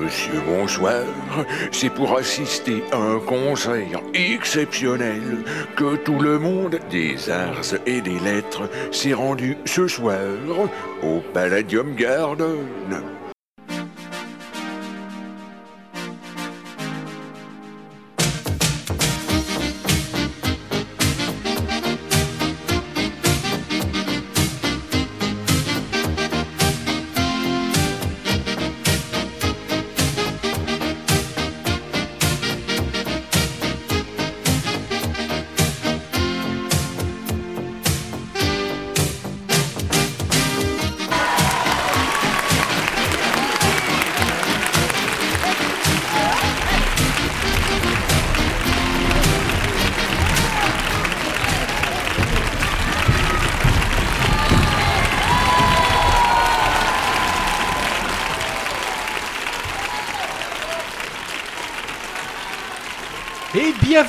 Monsieur, bonsoir. C'est pour assister à un concert exceptionnel que tout le monde des arts et des lettres s'est rendu ce soir au Palladium Garden.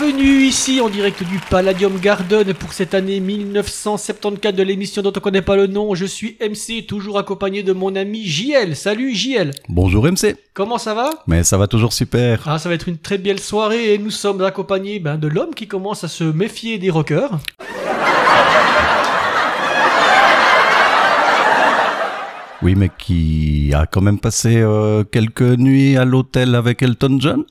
Bienvenue ici en direct du Palladium Garden pour cette année 1974 de l'émission dont on connaît pas le nom. Je suis MC, toujours accompagné de mon ami JL. Salut JL. Bonjour MC. Comment ça va? Mais ça va toujours super. Ah, ça va être une très belle soirée et nous sommes accompagnés ben, de l'homme qui commence à se méfier des rockers. Oui, mais qui a quand même passé euh, quelques nuits à l'hôtel avec Elton John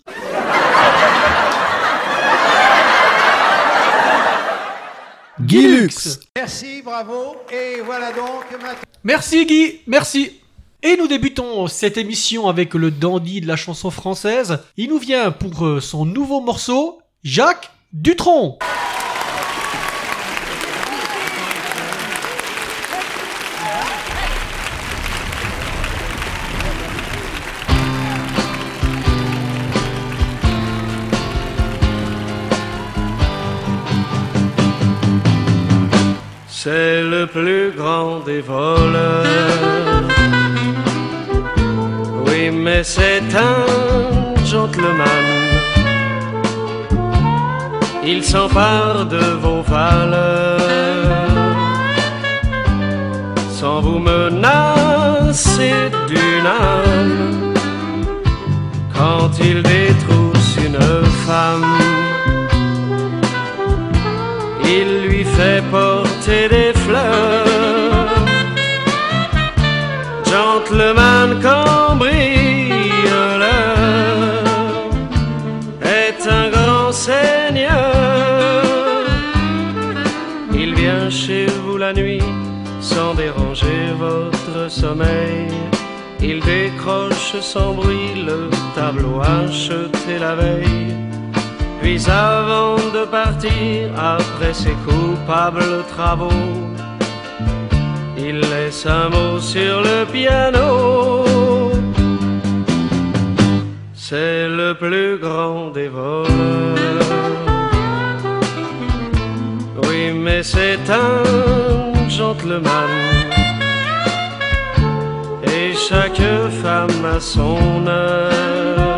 Guy Lux. Merci, bravo. Et voilà donc maintenant. Merci Guy, merci. Et nous débutons cette émission avec le dandy de la chanson française. Il nous vient pour euh, son nouveau morceau, Jacques Dutronc. C'est le plus grand des voleurs. Oui, mais c'est un gentleman. Il s'empare de vos valeurs sans vous menacer d'une âme. Quand il détrousse une femme, il lui fait porter des fleurs. Gentleman cambrioleur est un grand seigneur. Il vient chez vous la nuit sans déranger votre sommeil. Il décroche sans bruit le tableau acheté la veille. Puis avant de partir, après ses coupables travaux, il laisse un mot sur le piano. C'est le plus grand des voleurs. Oui, mais c'est un gentleman. Et chaque femme a son heure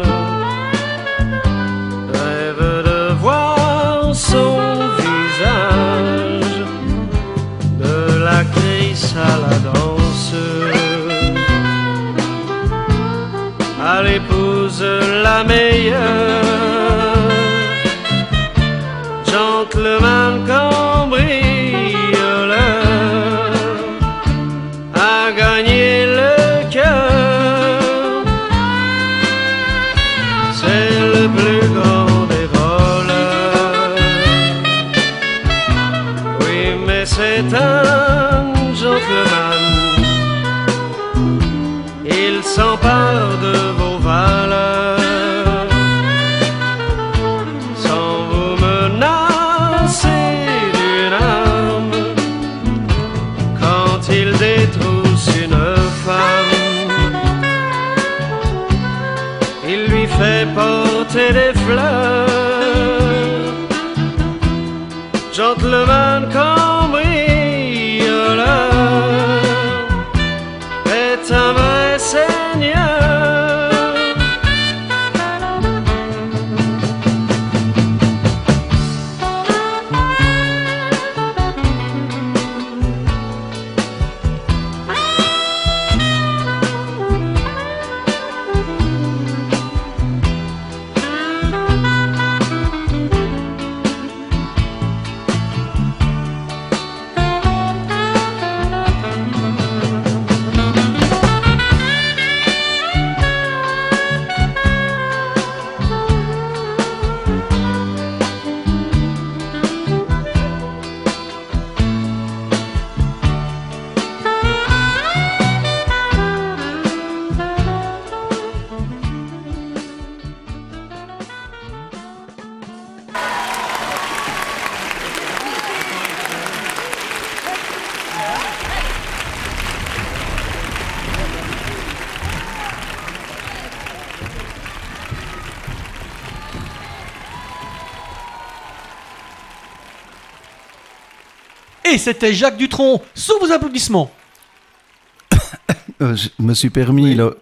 la meilleure, Et c'était Jacques Dutronc, sous vos applaudissements. Euh, je me suis permis, il, a,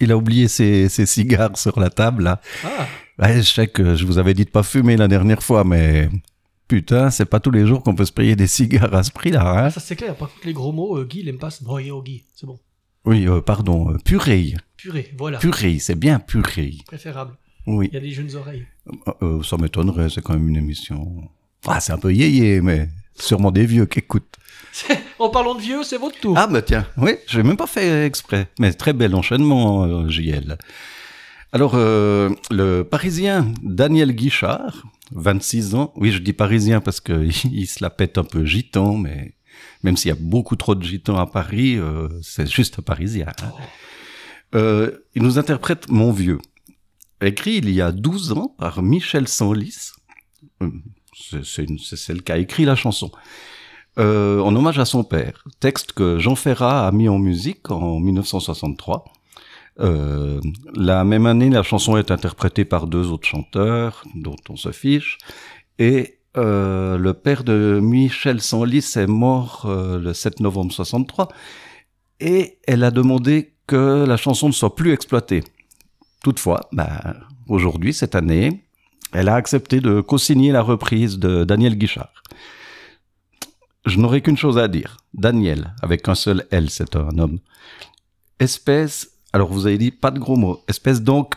il a oublié ses, ses cigares sur la table, là. Ah, Ouais, je sais que je vous avais dit de pas fumer la dernière fois, mais putain, c'est pas tous les jours qu'on peut se payer des cigares à ce prix-là, hein ça c'est clair. Par contre, les gros mots, euh, Guy, il aime pas. Yo, Guy, c'est bon. Oui, euh, pardon, euh, purée. Purée, voilà. Purée, c'est bien purée. Préférable. Oui, Il y a des jeunes oreilles. Ça m'étonnerait, c'est quand même une émission... Ah, c'est un peu yéyé, mais sûrement des vieux qui écoutent. en parlant de vieux, c'est votre tour. Ah bah tiens, oui, je n'ai même pas fait exprès. Mais très bel enchaînement, euh, JL. Alors, euh, le Parisien Daniel Guichard, 26 ans. Oui, je dis Parisien parce que il se la pète un peu gitan, mais même s'il y a beaucoup trop de gitans à Paris, euh, c'est juste un Parisien. hein. Il nous interprète Mon Vieux, écrit il y a 12 ans par Michel Sanlis. C'est celle qui a écrit la chanson euh, en hommage à son père. Texte que Jean Ferrat a mis en musique en 1963. Euh, la même année, la chanson est interprétée par deux autres chanteurs, dont on se fiche. Et euh, le père de Michel Sanlis est mort le 7 novembre 63. Et elle a demandé que la chanson ne soit plus exploitée. Toutefois, bah, aujourd'hui, cette année, elle a accepté de co-signer la reprise de Daniel Guichard. Je n'aurai qu'une chose à dire. Daniel, avec un seul L, c'est un homme. Espèce, alors vous avez dit pas de gros mots. Espèce donc,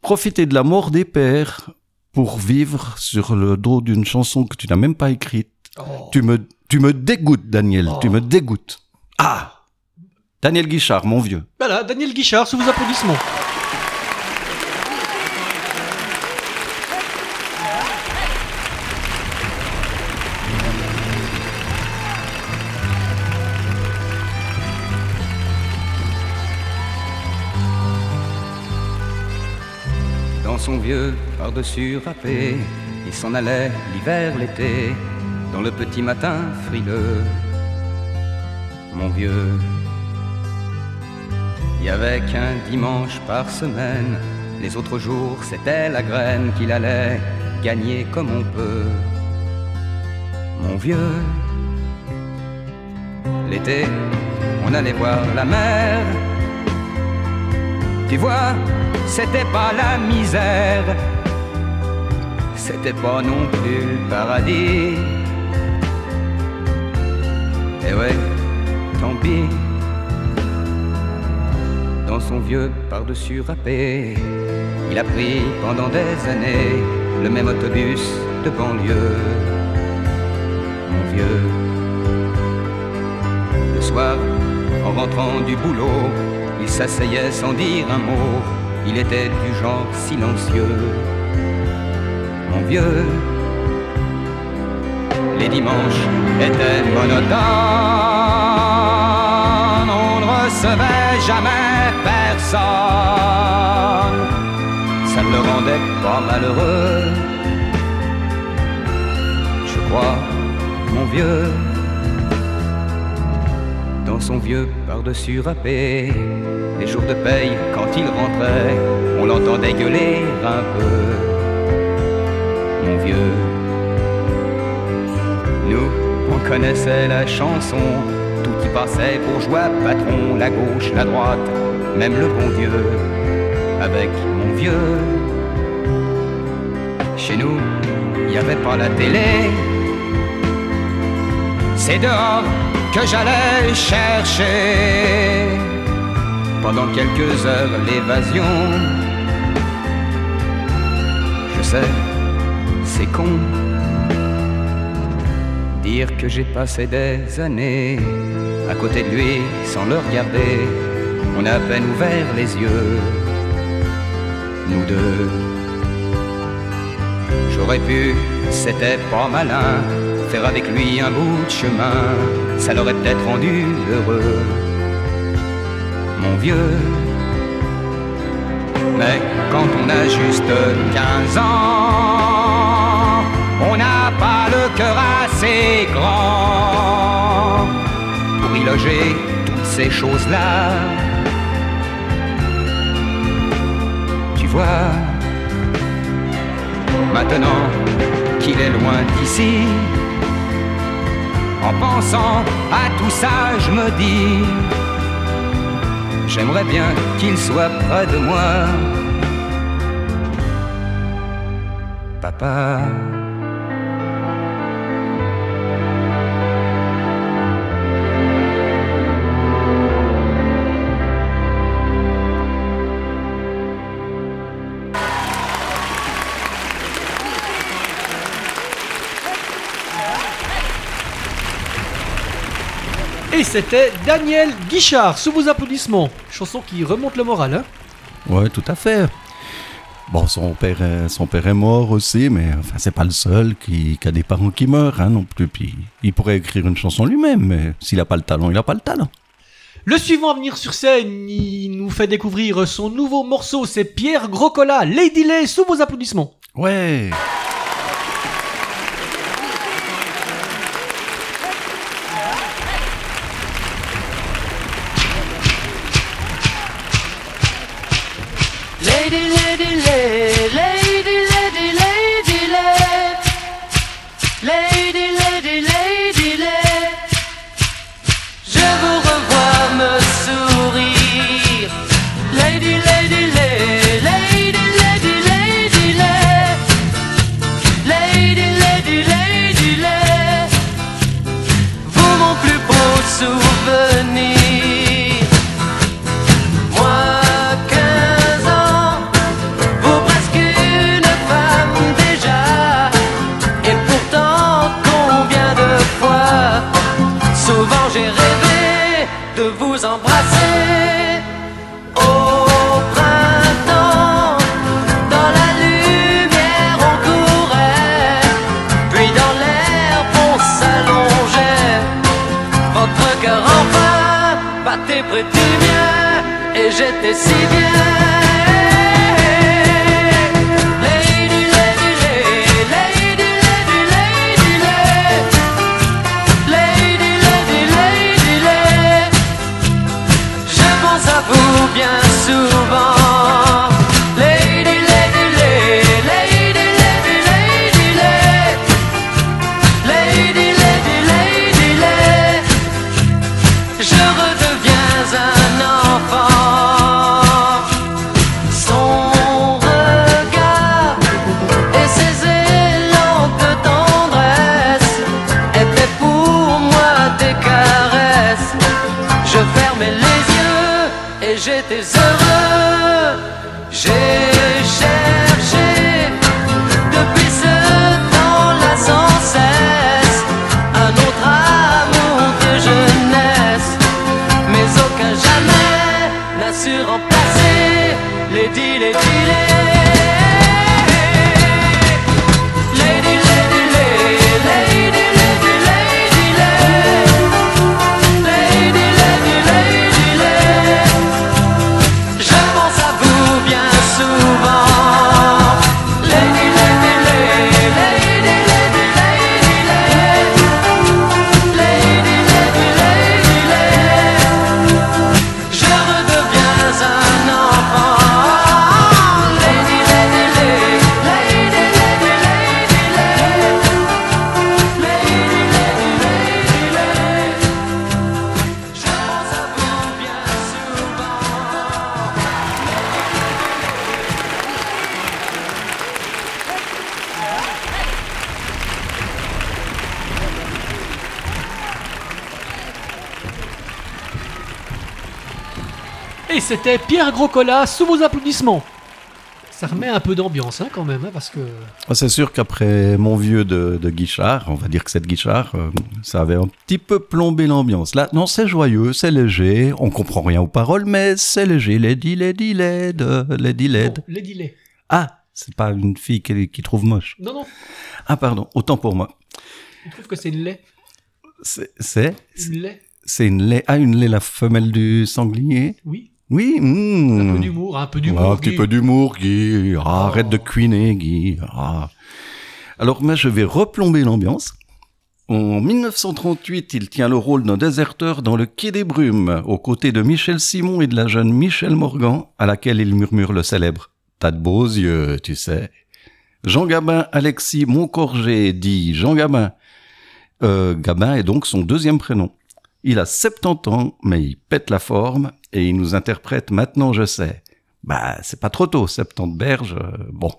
profiter de la mort des pères pour vivre sur le dos d'une chanson que tu n'as même pas écrite. Oh. Tu me, tu me dégoûtes, Daniel. Oh. Tu me dégoûtes. Ah! Daniel Guichard, mon vieux. Voilà, Daniel Guichard, sous vos applaudissements. Son vieux par-dessus râpé, il s'en allait l'hiver, l'été, dans le petit matin frileux. Mon vieux, il y avait qu'un dimanche par semaine, les autres jours c'était la graine qu'il allait gagner comme on peut. Mon vieux, l'été, on allait voir la mer. Tu vois, c'était pas la misère, c'était pas non plus le paradis. Et ouais, tant pis. Dans son vieux par-dessus râpé, il a pris pendant des années le même autobus de banlieue. Mon vieux, le soir, en rentrant du boulot, il s'asseyait sans dire un mot. Il était du genre silencieux. Mon vieux, les dimanches étaient monotones. On ne recevait jamais personne. Ça ne le rendait pas malheureux. Je crois, mon vieux dans son vieux par-dessus râpé. Les jours de paye, quand il rentrait, on l'entendait gueuler un peu. Mon vieux, nous, on connaissait la chanson, tout y passait bourgeois, patron, la gauche, la droite, même le bon Dieu, avec mon vieux. Chez nous, il n'y avait pas la télé, c'est dehors que j'allais chercher pendant quelques heures l'évasion. Je sais, c'est con dire que j'ai passé des années à côté de lui sans le regarder. On a à peine ouvert les yeux, nous deux. J'aurais pu, c'était pas malin, faire avec lui un bout de chemin, ça l'aurait peut-être rendu heureux, mon vieux. Mais quand on a juste 15 ans, on n'a pas le cœur assez grand pour y loger toutes ces choses-là. Tu vois, maintenant qu'il est loin d'ici, En pensant à tout ça, je me dis, j'aimerais bien qu'il soit près de moi. Papa. Et c'était Daniel Guichard, sous vos applaudissements. Chanson qui remonte le moral, hein Ouais, tout à fait. Bon, son père, est- son père est mort aussi, mais enfin, c'est pas le seul qui, qui a des parents qui meurent hein, non plus. Puis, il pourrait écrire une chanson lui-même, mais s'il a pas le talent, il a pas le talent. Le suivant à venir sur scène, il nous fait découvrir son nouveau morceau, c'est Pierre Grocola, Lady Lay, sous vos applaudissements. Ouais. deserve c'était Pierre Grocola, sous vos applaudissements. Ça remet un peu d'ambiance, hein, quand même, hein, parce que... Ah, C'est sûr qu'après mon vieux de, de Guichard, on va dire que c'est de Guichard, euh, ça avait un petit peu plombé l'ambiance. Là, non, c'est joyeux, c'est léger, on comprend rien aux paroles, mais c'est léger. Lady, lady, lady, lady, lady. Bon, Lady Lay. Ah, c'est pas une fille qui, qui trouve moche. Non, non, Ah, pardon, autant pour moi. je trouve que c'est une lait. C'est, c'est, Une lait, c'est une lait, ah, une lait, la femelle du sanglier? oui. Oui, mmh. Un peu d'humour, un peu Ouais, d'humour. un petit Guy. peu d'humour, Guy. Ah, Oh. Arrête de cuiner, Guy. Ah. Alors, moi, je vais replomber l'ambiance. En 1938, il tient le rôle d'un déserteur dans le Quai des Brumes, aux côtés de Michel Simon et de la jeune Michel Morgan, à laquelle il murmure le célèbre « T'as de beaux yeux, tu sais ». Jean Gabin Alexis Moncorgé dit Jean Gabin Euh, Gabin est donc son deuxième prénom. Il a 70 ans, mais il pète la forme et il nous interprète Maintenant je sais. Bah, c'est pas trop tôt, 70 berges, euh, bon.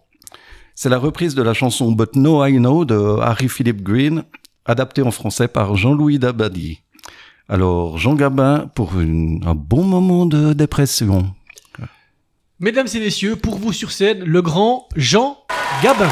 C'est la reprise de la chanson But No I Know de Harry Philip Green, adaptée en français par Jean-Louis Dabadi. Alors, Jean Gabin pour un bon moment de dépression. Mesdames et messieurs, pour vous sur scène, le grand Jean Gabin.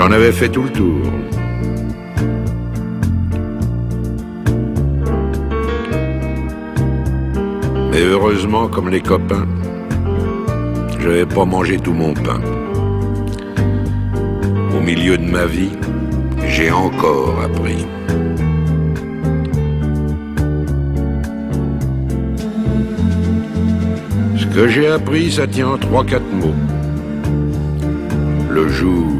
J'en avais fait tout le tour. Mais heureusement, comme les copains, je n'avais pas mangé tout mon pain. Au milieu de ma vie, j'ai encore appris. Ce que j'ai appris, ça tient en trois, quatre mots. Le jour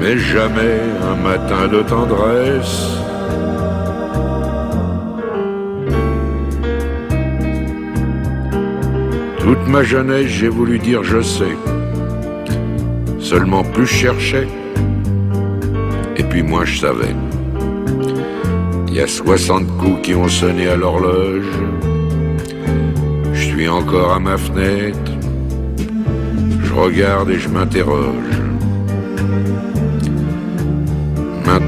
mais jamais un matin de tendresse. Toute ma jeunesse, j'ai voulu dire je sais. Seulement plus je cherchais, et puis moins je savais. Il y a 60 coups qui ont sonné à l'horloge. Je suis encore à ma fenêtre. Je regarde et je m'interroge.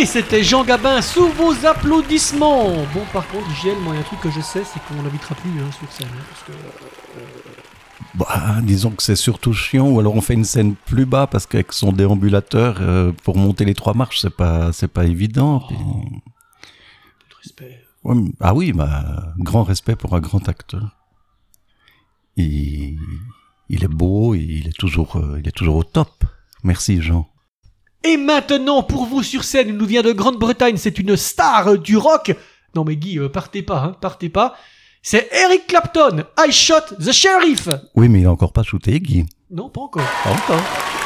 Et c'était Jean Gabin sous vos applaudissements. Bon, par contre, JL, moi, il y a un truc que je sais, c'est qu'on n'habitera plus hein, sur scène. hein, parce que, Bah, disons que c'est surtout chiant, ou alors on fait une scène plus bas parce qu'avec son déambulateur, euh, pour monter les trois marches, c'est pas, c'est pas évident. puis- peu de respect. Ouais, mais- ah oui, bah, grand respect pour un grand acteur. Il, il est beau, il est toujours, euh, il est toujours au top. Merci Jean. Et maintenant, pour vous sur scène, il nous vient de Grande-Bretagne, c'est une star du rock. Non mais Guy, euh, partez pas, hein, partez pas. C'est Eric Clapton, I Shot the Sheriff. Oui, mais il a encore pas shooté Guy. Non, pas encore. Pas encore.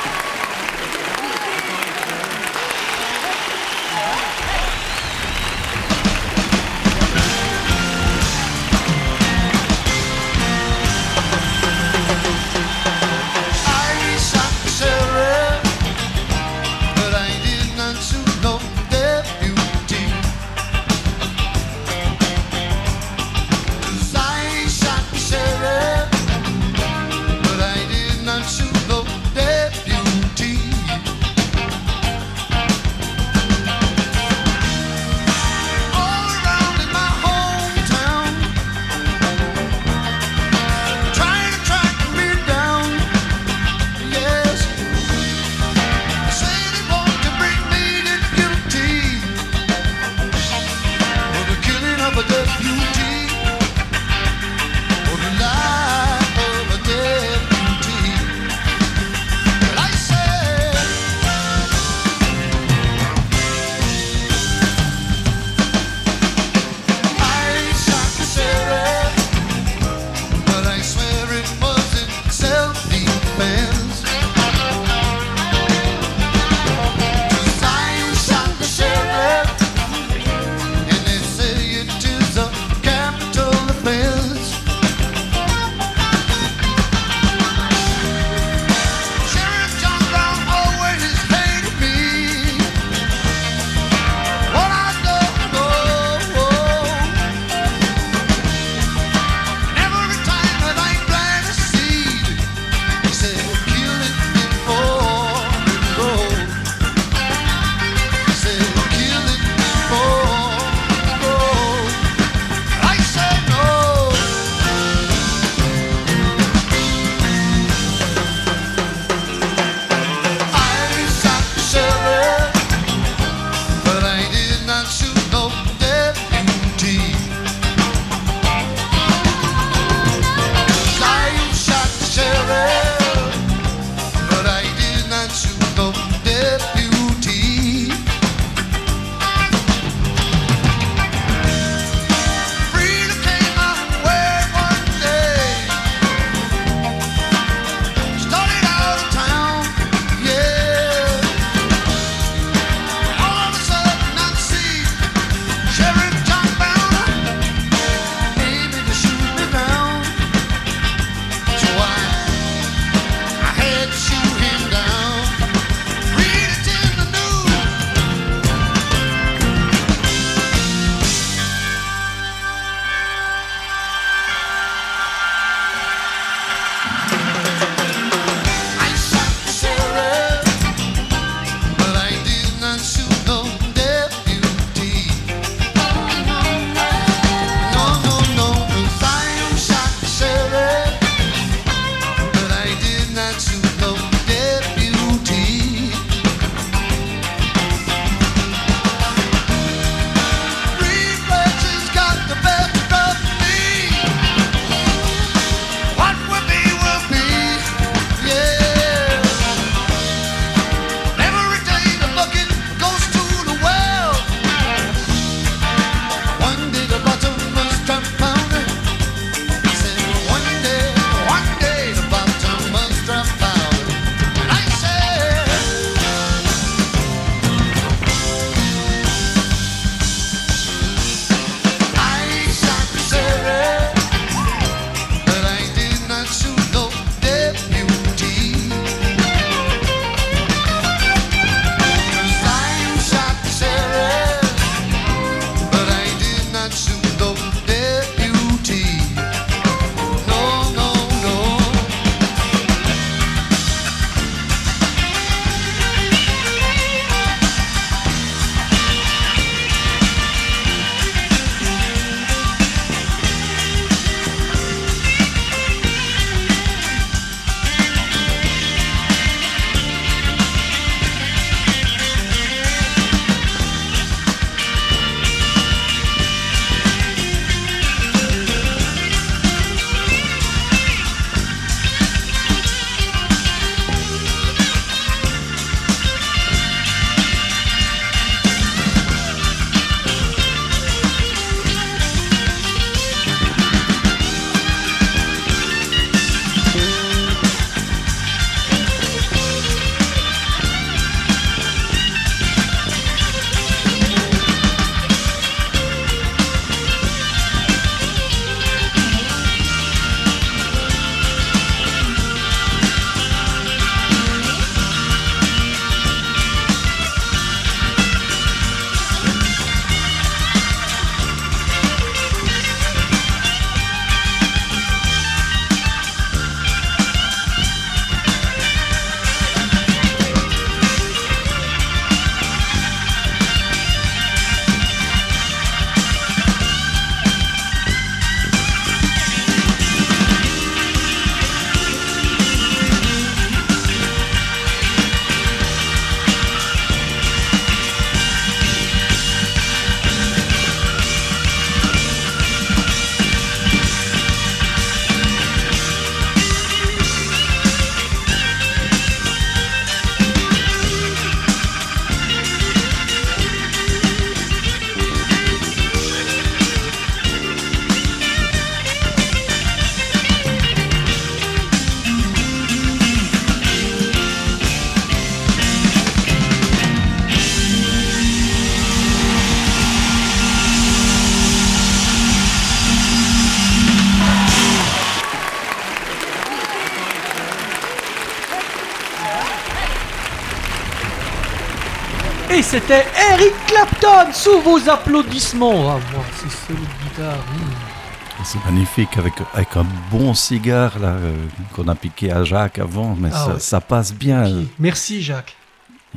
C'était Eric Clapton sous vos applaudissements. On va voir ces solos de guitare. mmh. C'est magnifique avec, avec un bon cigare là euh, qu'on a piqué à Jacques avant, mais Ah ça, ouais. ça passe bien. Merci Jacques.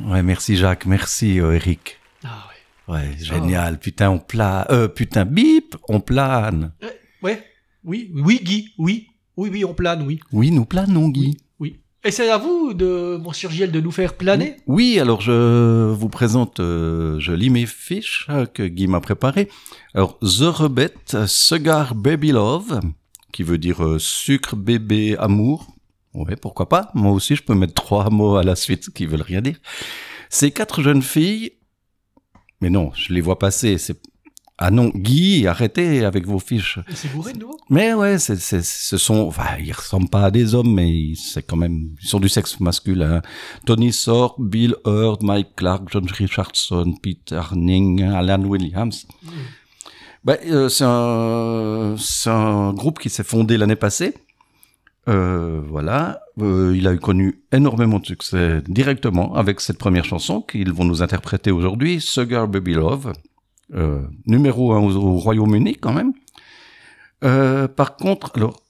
Ouais, merci Jacques, merci euh, Eric. Ah Ouais, génial. Putain, on plane. Euh, putain, bip, on plane. ouais. Ouais. Oui, oui Guy, oui. Oui, oui, on plane, oui. Oui, nous planons, Guy. Oui. Et c'est à vous, mon Giel, de nous faire planer Oui, alors je vous présente, euh, je lis mes fiches euh, que Guy m'a préparées. Alors, The Rebet, Cigar Baby Love, qui veut dire euh, sucre bébé amour. Ouais, pourquoi pas. Moi aussi, je peux mettre trois mots à la suite qui veulent rien dire. Ces quatre jeunes filles, mais non, je les vois passer. C'est ah non, Guy, arrêtez avec vos fiches. C'est bourré de nouveau? Mais ouais, c'est, c'est, ce sont, enfin, ils ressemblent pas à des hommes, mais ils- c'est quand même, ils sont du sexe masculin. Tony Sork, Bill Hurd, Mike Clark, John Richardson, Peter Ning, Alan Williams. Ben, euh, c'est un, c'est un groupe qui s'est fondé l'année passée. Euh, voilà, Euh, il a eu connu énormément de succès directement avec cette première chanson qu'ils vont nous interpréter aujourd'hui, Sugar Baby Love, numéro un au, au Royaume-Uni quand même. Euh, par contre, alors,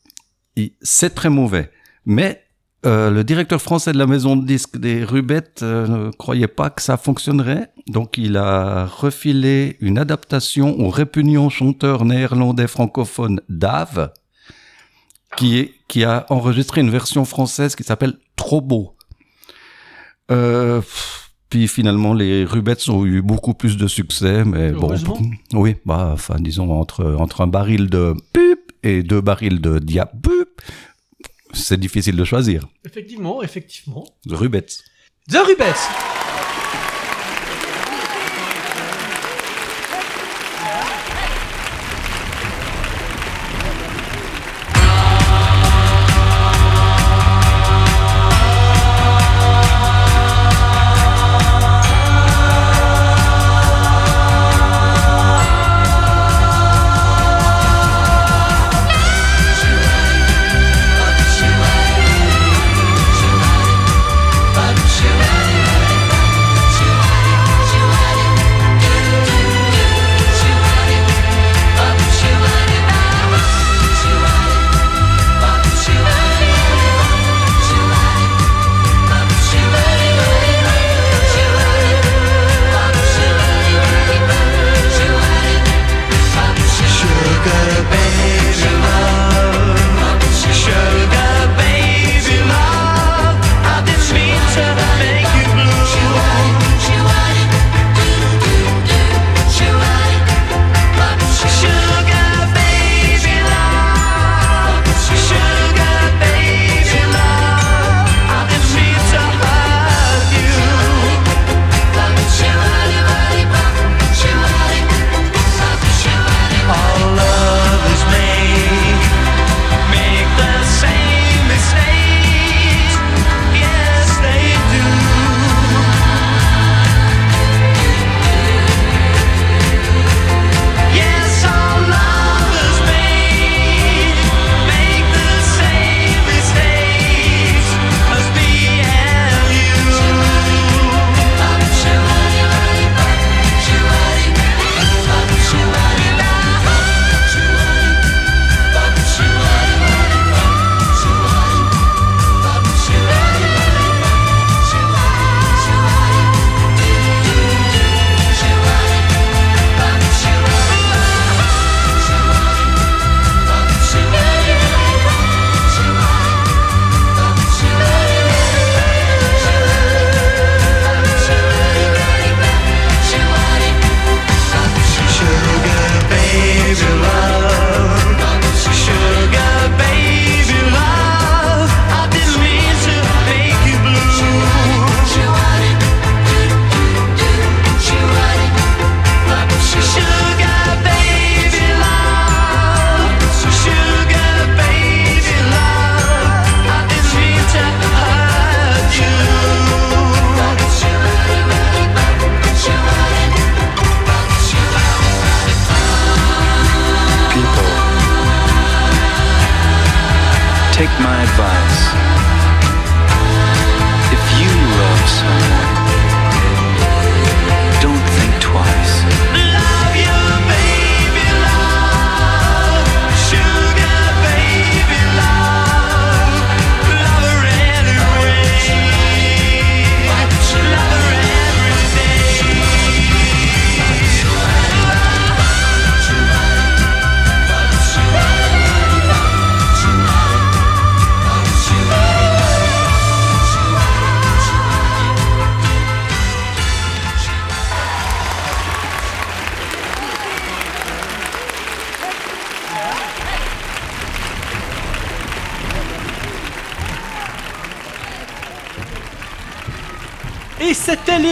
c'est très mauvais, mais euh, le directeur français de la maison de disques des Rubettes euh, ne croyait pas que ça fonctionnerait, donc il a refilé une adaptation au répugnant chanteur néerlandais francophone Dave, qui, est, qui a enregistré une version française qui s'appelle Trop beau. Euh, puis finalement, les Rubettes ont eu beaucoup plus de succès, mais bon, oui, bah, enfin, disons entre entre un baril de pup et deux barils de dia pup, c'est difficile de choisir. Effectivement, effectivement. The Rubettes. The Rubettes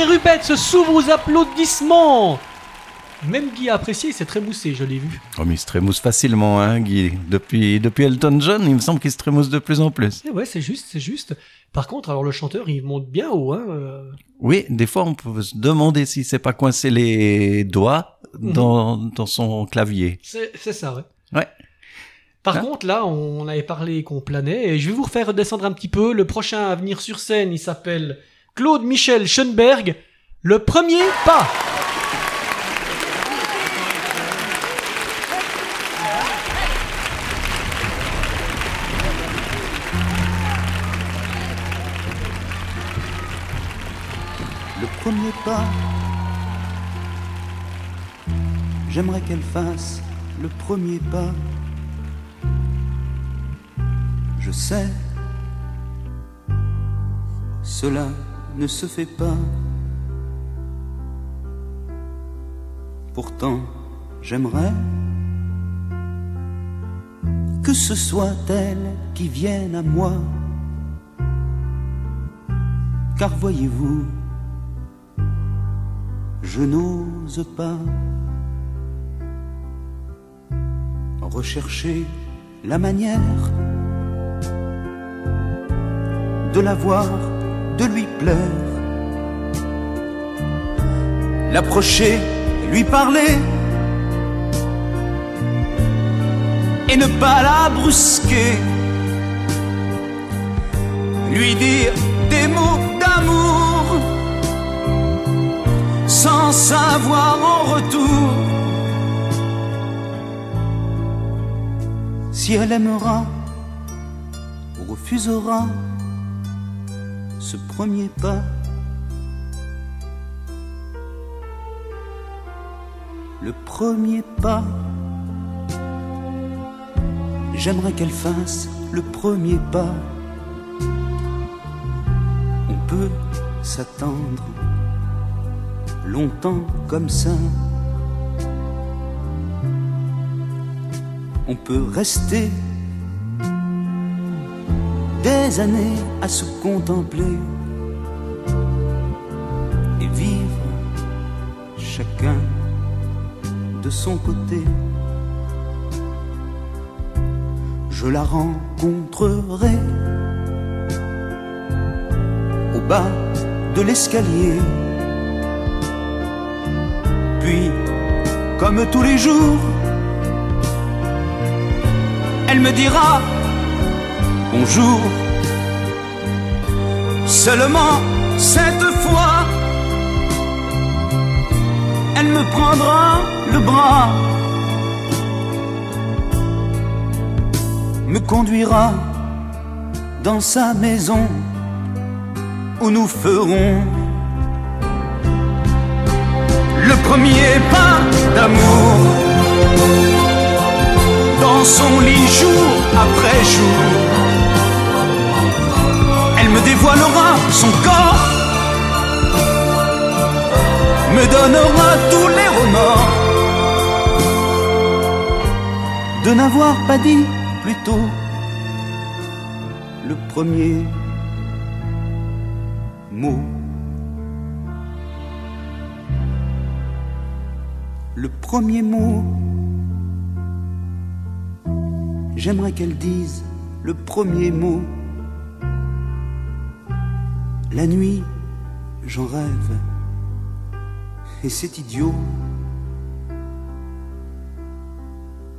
les Rubettes sous vos applaudissements Même Guy a apprécié, c'est très moussé, je l'ai vu. Oh, mais il se trémousse facilement, hein, Guy. Depuis, depuis Elton John, il me semble qu'il se trémousse de plus en plus. Et ouais, c'est juste, c'est juste. Par contre, alors le chanteur, il monte bien haut, hein. euh, Oui, des fois, on peut se demander si c'est pas coincé les doigts dans, dans son clavier. C'est ça, ouais. Ouais. Par Hein? contre, là, on avait parlé qu'on planait, et je vais vous refaire redescendre un petit peu. Le prochain à venir sur scène, il s'appelle Claude Michel Schoenberg. Le premier pas le premier pas. J'aimerais qu'elle fasse le premier pas. Je sais, cela ne se fait pas. Pourtant, j'aimerais que ce soit elle qui vienne à moi. Car voyez-vous, je n'ose pas rechercher la manière de la voir, de lui plaire, l'approcher, lui parler. Et ne pas la brusquer, lui dire des mots d'amour. Sans savoir en retour. Si elle aimera ou refusera ce premier pas. Le premier pas, j'aimerais qu'elle fasse le premier pas. On peut s'attendre longtemps comme ça. On peut rester des années à se contempler et vivre chacun de son côté. Je la rencontrerai au bas de l'escalier. Puis, comme tous les jours, elle me dira bonjour. Seulement cette fois, elle me prendra le bras, me conduira dans sa maison où nous ferons le premier pas d'amour dans son lit jour après jour. Me dévoilera son corps, me donnera tous les remords de n'avoir pas dit plus tôt le premier mot. Le premier mot. J'aimerais qu'elle dise le premier mot. La nuit, j'en rêve. Et c'est idiot.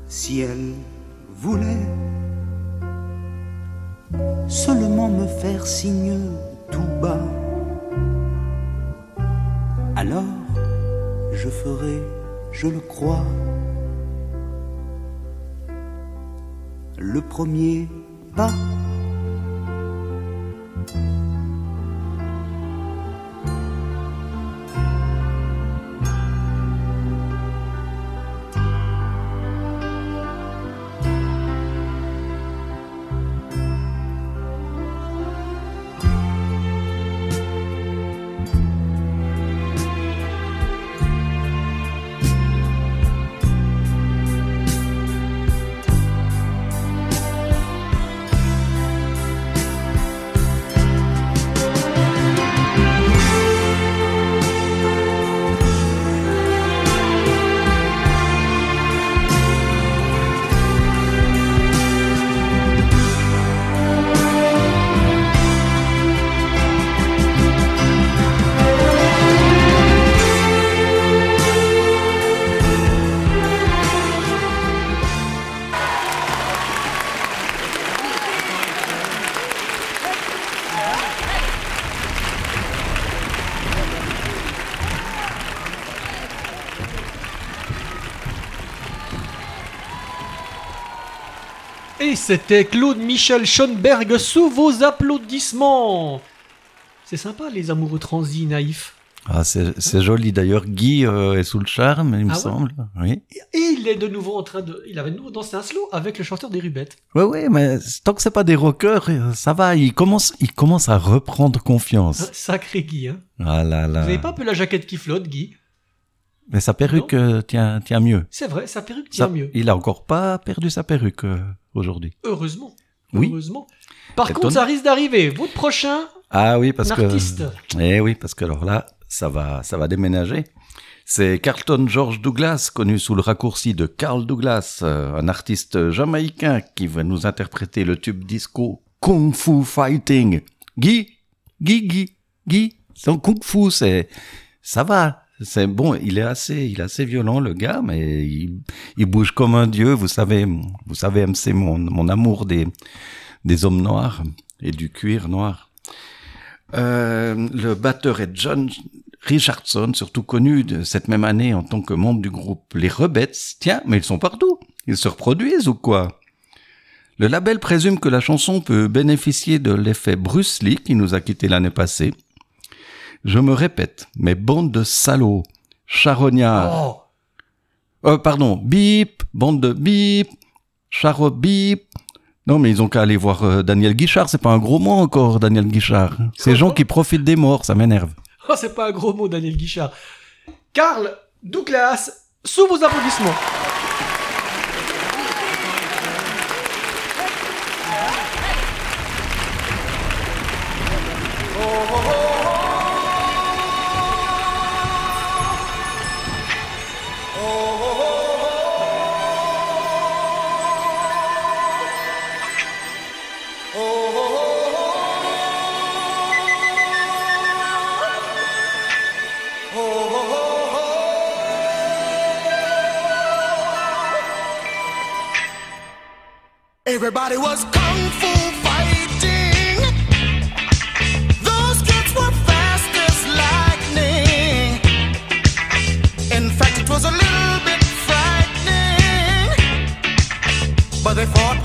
Si elle voulait seulement me faire signe tout bas, alors je ferai, je le crois, le premier pas. C'était Claude Michel Schoenberg sous vos applaudissements. C'est sympa les amoureux transis naïfs. Ah, c'est joli d'ailleurs. Guy euh, est sous le charme, il me Ah ouais semble. Oui. Et il est de nouveau en train de. Il avait de nouveau dansé un slow avec le chanteur des Rubettes. Ouais, ouais, mais tant que c'est pas des rockers, euh, ça va. Il commence, il commence à reprendre confiance. Sacré Guy, hein. Ah là là. Vous avez pas un peu la jaquette qui flotte, Guy? Mais sa perruque euh, tient, tient mieux. C'est vrai, sa perruque tient Ça- mieux. Il a encore pas perdu sa perruque euh, aujourd'hui. Heureusement. Oui. Heureusement. Par Étonnant. contre, ça risque d'arriver. Votre prochain Ah oui, parce que. artiste. Eh oui, parce que alors là, ça va, ça va déménager. C'est Carlton George Douglas, connu sous le raccourci de Carl Douglas, euh, un artiste jamaïcain qui va nous interpréter le tube disco Kung Fu Fighting. Guy, Guy, Guy, Guy, son Kung Fu, c'est, ça va. C'est bon, il est assez, il est assez violent le gars, mais il, il bouge comme un dieu. Vous savez, vous savez, c'est mon, mon amour des, des hommes noirs et du cuir noir. Euh, le batteur est John Richardson, surtout connu de cette même année en tant que membre du groupe Les Rebettes. Tiens, mais ils sont partout. Ils se reproduisent ou quoi? Le label présume que la chanson peut bénéficier de l'effet Bruce Lee qui nous a quittés l'année passée. Je me répète, mais bande de salauds, charognards, Oh, euh, pardon, bip, bande de bip, charo bip. Non, mais ils ont qu'à aller voir euh, Daniel Guichard. C'est pas un gros mot encore, Daniel Guichard. Ces gens qui profitent des morts, ça m'énerve. oh, c'est pas un gros mot, Daniel Guichard. Karl Douglas, sous vos applaudissements. Everybody was kung fu fighting. Those kids were fast as lightning. In fact, it was a little bit frightening. But they fought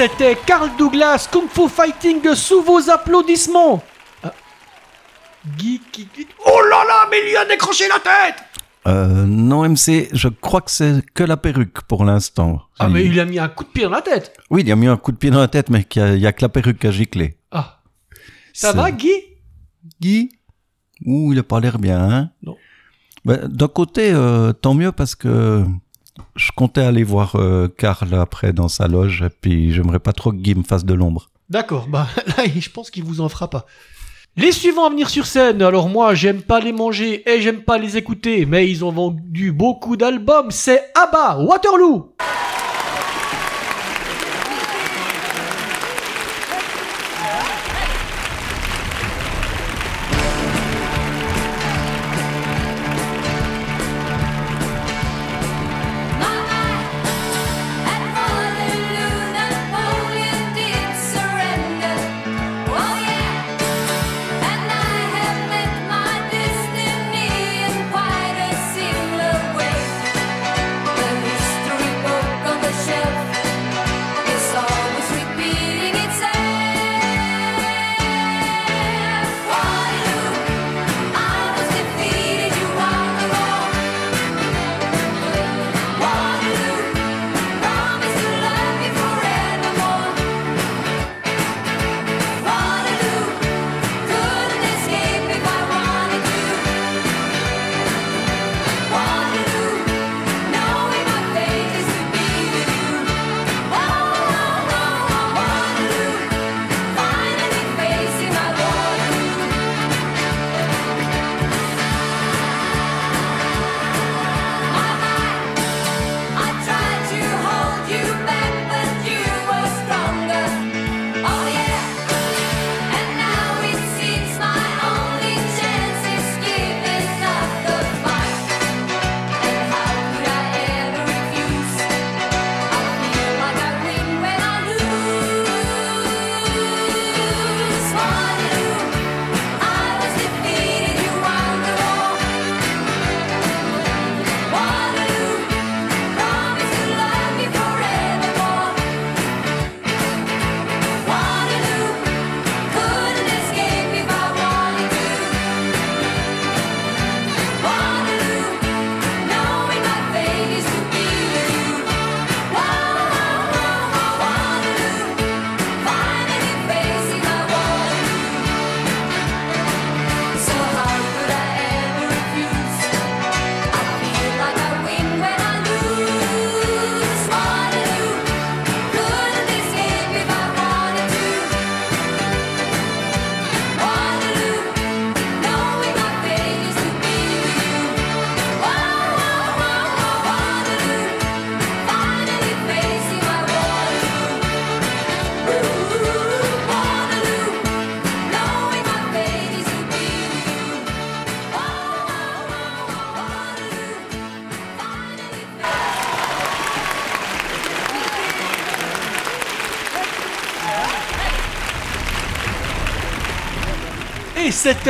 c'était Carl Douglas Kung Fu Fighting sous vos applaudissements. Ah. Guy, Guy, Guy- Oh là là, mais il lui a décroché la tête Euh, non, MC, je crois que c'est que la perruque pour l'instant. Ah, mais il a mis un coup de pied dans la tête. Oui, il a mis un coup de pied dans la tête, mais a- il y a, que la perruque à gicler. Ah. Ça va, Guy? Guy? Ouh, il a pas l'air bien, hein? Non. Ben, D'un côté, euh, tant mieux parce que je comptais aller voir euh, Karl après dans sa loge, puis j'aimerais pas trop que Guy me fasse de l'ombre. D'accord, bah là, je pense qu'il vous en fera pas. Les suivants à venir sur scène, alors moi j'aime pas les manger et j'aime pas les écouter, mais ils ont vendu beaucoup d'albums, c'est ABBA, Waterloo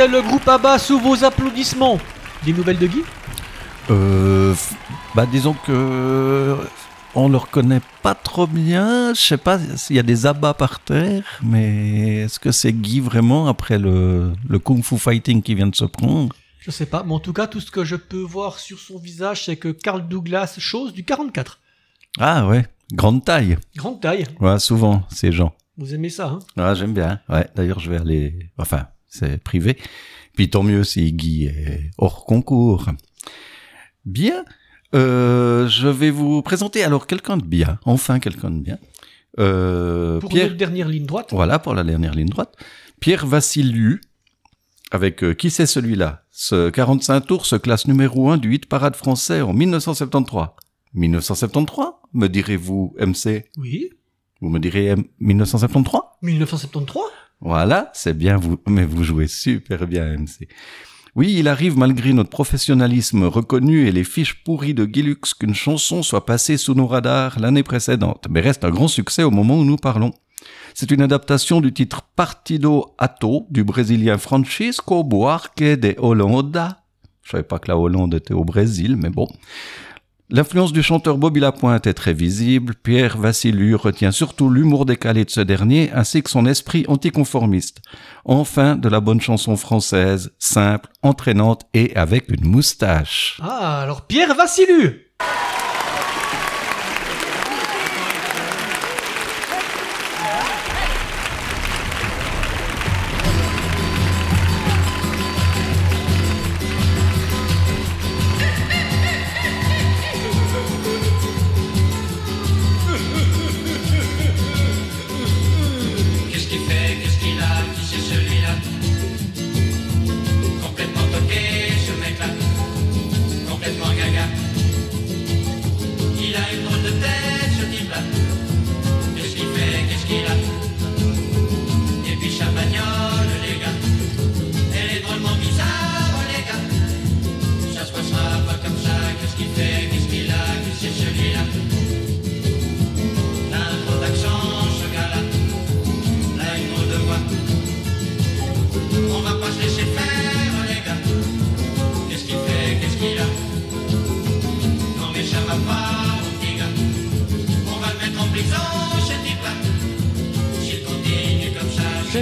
c'était le groupe ABBA sous vos applaudissements. Des nouvelles de Guy? Euh, bah disons que on le reconnaît pas trop bien. Je sais pas s'il y a des abats par terre, mais est-ce que c'est Guy vraiment après le, le kung fu fighting qui vient de se prendre? Je sais pas, mais en tout cas, tout ce que je peux voir sur son visage, c'est que Carl Douglas, chose du 44. Ah ouais, grande taille. Grande taille. Ouais, souvent ces gens. Vous aimez ça, hein? Ah, j'aime bien. Ouais, d'ailleurs, je vais aller. Enfin, c'est privé. Puis tant mieux si Guy est hors concours. Bien. Euh, je vais vous présenter alors quelqu'un de bien. Enfin, quelqu'un de bien. Euh, Pour Pierre. notre dernière ligne droite. Voilà pour la dernière ligne droite. Pierre Vassiliou. Avec euh, qui c'est celui-là? Ce 45 tours se classe numéro 1 du hit parade français en 1973. 1973 Me direz-vous MC Oui. Vous me direz M- 1973 1973 voilà, c'est bien vous, mais vous jouez super bien, MC. Oui, il arrive malgré notre professionnalisme reconnu et les fiches pourries de Gilux qu'une chanson soit passée sous nos radars l'année précédente, mais reste un grand succès au moment où nous parlons. C'est une adaptation du titre Partido Ato du brésilien Francisco Buarque de Holanda. Je savais pas que la Hollande était au Brésil, mais bon. L'influence du chanteur Bobby Lapointe est très visible. Pierre Vassiliou retient surtout l'humour décalé de ce dernier ainsi que son esprit anticonformiste. Enfin, de la bonne chanson française, simple, entraînante et avec une moustache. Ah, alors Pierre Vassilu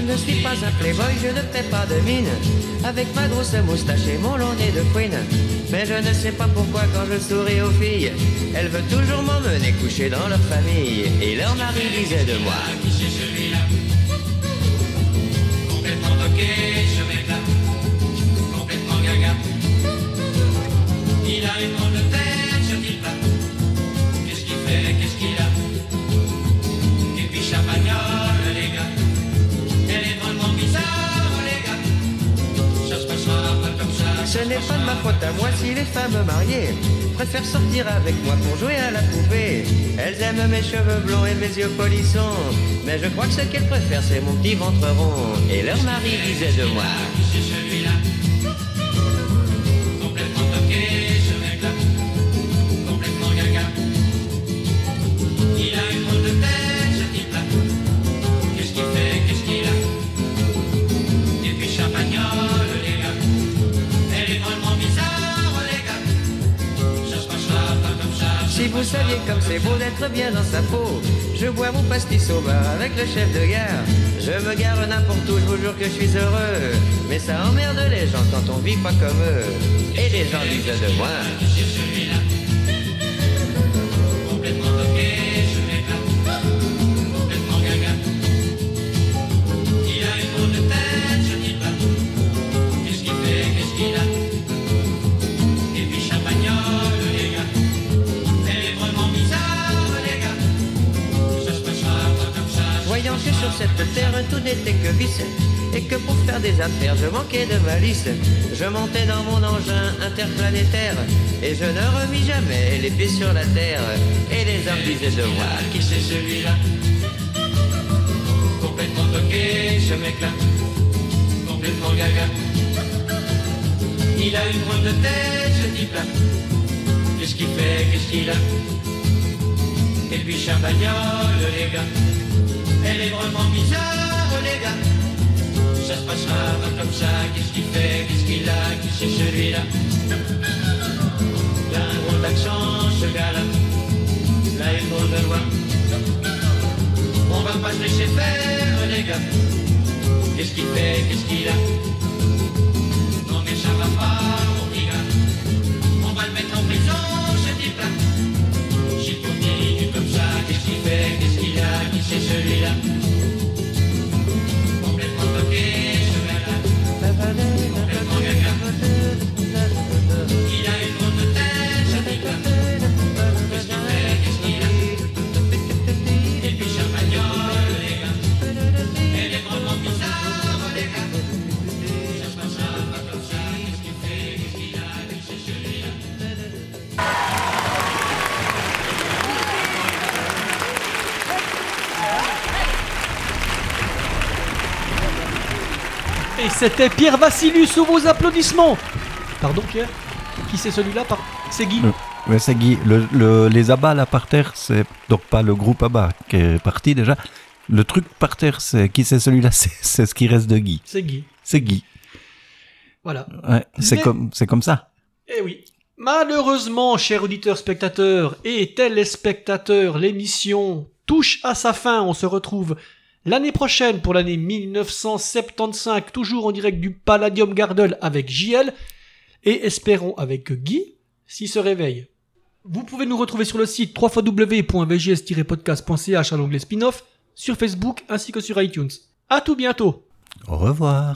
ne suis pas un playboy, je ne fais pas de mine. Avec ma grosse moustache et mon long nez de fouine. Mais je ne sais pas pourquoi quand je souris aux filles Elles veulent toujours m'emmener coucher dans leur famille. Et leur mari disait de moi Ce n'est pas de ma faute à moi si les femmes mariées préfèrent sortir avec moi pour jouer à la poupée. Elles aiment mes cheveux blonds et mes yeux polissons. Mais je crois que ce qu'elles préfèrent, c'est mon petit ventre rond. Et leur mari disait de moi. Comme c'est beau d'être bien dans sa peau, je bois mon pastis au bar avec le chef de gare. Je me gare n'importe où, je vous jure que je suis heureux. Mais ça emmerde les gens quand on vit pas comme eux. Et les gens disent de moi. Je manquais de malice, je montais dans mon engin interplanétaire et je ne remis jamais les pieds sur la terre et les hommes disaient de moi. Qui c'est celui-là? Complètement toqué, ce mec-là. Complètement gaga. Il a une drôle de tête, ce type-là. Qu'est-ce qu'il fait, qu'est-ce qu'il a? Et puis champagnole, les gars. Elle est vraiment bizarre. Ça se passera pas comme ça. Qu'est-ce qu'il fait, qu'est-ce qu'il a? Qui c'est celui-là? Il a un drôle d'accent, ce gars-là. Là, il faut de loin. On va pas se laisser faire, les gars. Qu'est-ce qu'il fait, qu'est-ce qu'il a? Non, mais ça va pas, mon petit. On va le mettre en prison, ce type-là. S'il continue comme ça, qu'est-ce qu'il fait, qu'est-ce qu'il a? Qui c'est celui-là? Et c'était Pierre Vassiliou sous vos applaudissements Pardon Pierre Qui c'est celui-là Par- C'est Guy Le- ouais, c'est Guy. Le- le- les abats là par terre, c'est donc pas le groupe Abba qui est parti déjà. Le truc par terre, c'est qui c'est celui-là C'est c'est ce qui reste de Guy. C'est Guy. C'est Guy. Voilà. Ouais, c'est Mais- comme c'est comme ça. Eh oui. Malheureusement, chers auditeurs, spectateurs et téléspectateurs, l'émission touche à sa fin. On se retrouve l'année prochaine pour l'année 1975, toujours en direct du Palladium Garden avec JL et espérons avec Guy s'il se réveille. Vous pouvez nous retrouver sur le site www.vgs-podcast.ch à l'onglet spin-off, sur Facebook ainsi que sur iTunes. À tout bientôt. Au revoir.